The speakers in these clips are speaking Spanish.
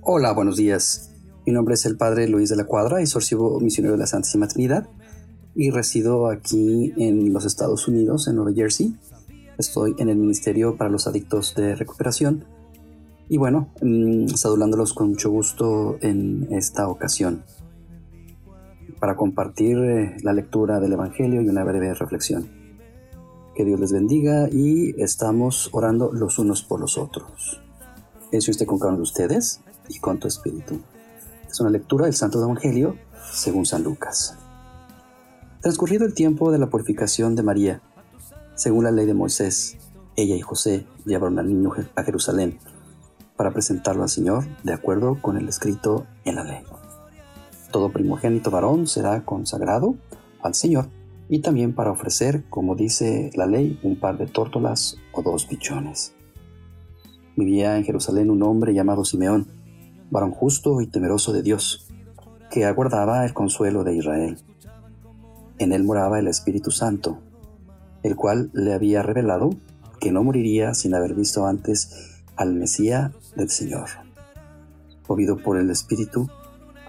Hola, buenos días. Mi nombre es el Padre Luis de la Cuadra y soy misionero de la Santísima Trinidad y resido aquí en los Estados Unidos, en Nueva Jersey. Estoy en el Ministerio para los Adictos de Recuperación y bueno, mm, saludándolos con mucho gusto en esta ocasión para compartir eh, la lectura del Evangelio y una breve reflexión. Que Dios les bendiga y estamos orando los unos por los otros. Eso esté con cada uno de ustedes y con tu espíritu. Es una lectura del Santo Evangelio según San Lucas. Transcurrido el tiempo de la purificación de María, según la ley de Moisés, ella y José llevaron al niño a Jerusalén para presentarlo al Señor de acuerdo con el escrito en la ley. Todo primogénito varón será consagrado al Señor y también para ofrecer, como dice la ley, un par de tórtolas o dos pichones. Vivía en Jerusalén un hombre llamado Simeón, varón justo y temeroso de Dios, que aguardaba el consuelo de Israel. En él moraba el Espíritu Santo, el cual le había revelado que no moriría sin haber visto antes al Mesías del Señor. Movido por el Espíritu,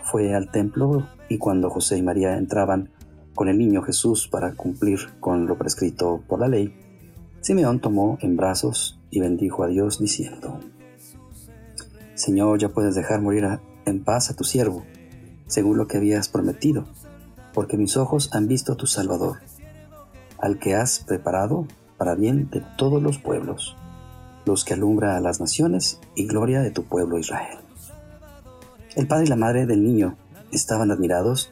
fue al templo y cuando José y María entraban con el niño Jesús para cumplir con lo prescrito por la ley, Simeón tomó en brazos y bendijo a Dios diciendo, Señor, ya puedes dejar morir en paz a tu siervo, según lo que habías prometido, porque mis ojos han visto a tu Salvador, al que has preparado para bien de todos los pueblos luz que alumbra a las naciones y gloria de tu pueblo Israel. El padre y la madre del niño estaban admirados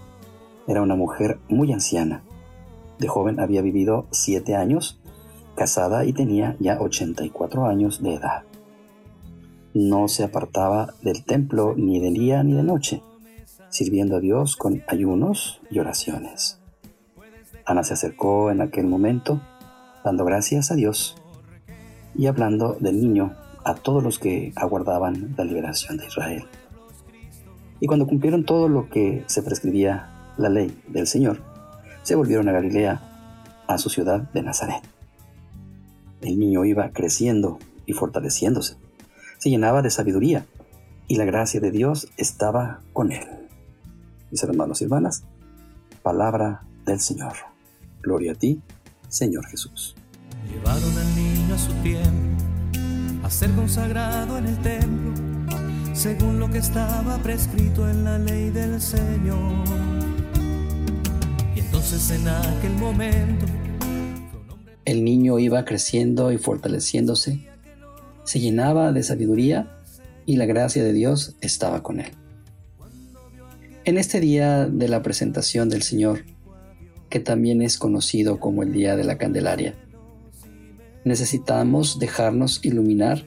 Era una mujer muy anciana. De joven había vivido siete años, casada y tenía ya 84 años de edad. No se apartaba del templo ni de día ni de noche, sirviendo a Dios con ayunos y oraciones. Ana se acercó en aquel momento, dando gracias a Dios y hablando del niño a todos los que aguardaban la liberación de Israel. Y cuando cumplieron todo lo que se prescribía la ley del Señor, se volvieron a Galilea, a su ciudad de Nazaret. El niño iba creciendo y fortaleciéndose, se llenaba de sabiduría y la gracia de Dios estaba con él. Mis hermanos y hermanas, palabra del Señor. Gloria a ti, Señor Jesús. Llevaron al niño a su tiempo a ser consagrado en el templo, según lo que estaba prescrito en la ley del Señor. En aquel momento... El niño iba creciendo y fortaleciéndose, se llenaba de sabiduría y la gracia de Dios estaba con él. En este día de la presentación del Señor, que también es conocido como el Día de la Candelaria, necesitamos dejarnos iluminar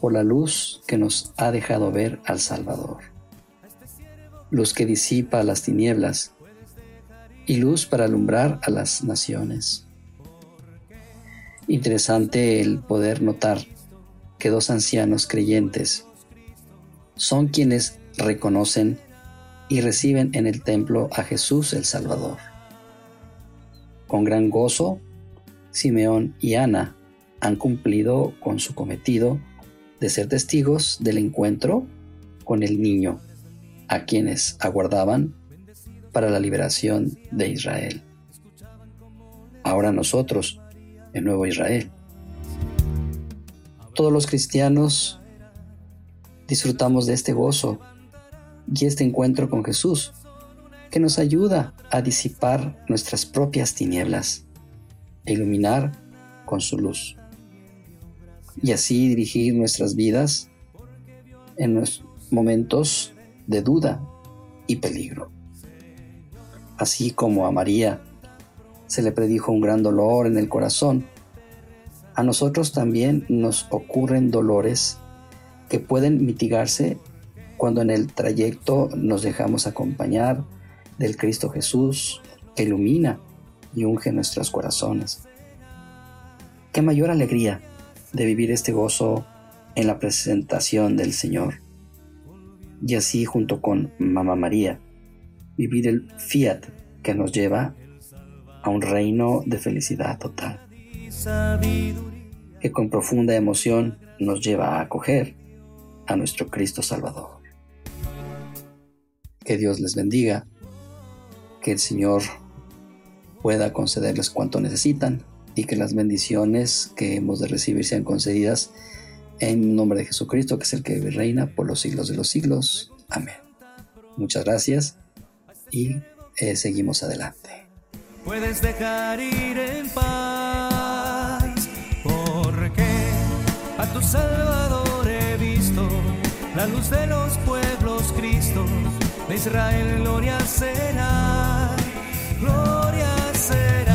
por la luz que nos ha dejado ver al Salvador. Luz que disipa las tinieblas y luz para alumbrar a las naciones. Interesante el poder notar que dos ancianos creyentes son quienes reconocen y reciben en el templo a Jesús el Salvador. Con gran gozo Simeón y Ana han cumplido con su cometido de ser testigos del encuentro con el niño, a quienes aguardaban para la liberación de Israel. Ahora nosotros, el nuevo Israel. Todos los cristianos disfrutamos de este gozo y este encuentro con Jesús, que nos ayuda a disipar nuestras propias tinieblas iluminar con su luz. Y así dirigir nuestras vidas en los momentos de duda y peligro. Así como a María se le predijo un gran dolor en el corazón a nosotros también nos ocurren dolores que pueden mitigarse cuando en el trayecto nos dejamos acompañar del Cristo Jesús que ilumina y unge nuestros corazones. Qué mayor alegría de vivir este gozo en la presentación del Señor. Y así junto con Mamá María, vivir el fiat que nos lleva a un reino de felicidad total, que con profunda emoción nos lleva a acoger a nuestro Cristo Salvador. Que Dios les bendiga, que el Señor pueda concederles cuanto necesitan y que las bendiciones que hemos de recibir sean concedidas en nombre de Jesucristo, que es el que reina por los siglos de los siglos. Amén. Muchas gracias y eh, seguimos adelante. Puedes dejar ir en paz, porque a tu Salvador he visto la luz de los pueblos, Cristo, de Israel, gloria será, gloria será.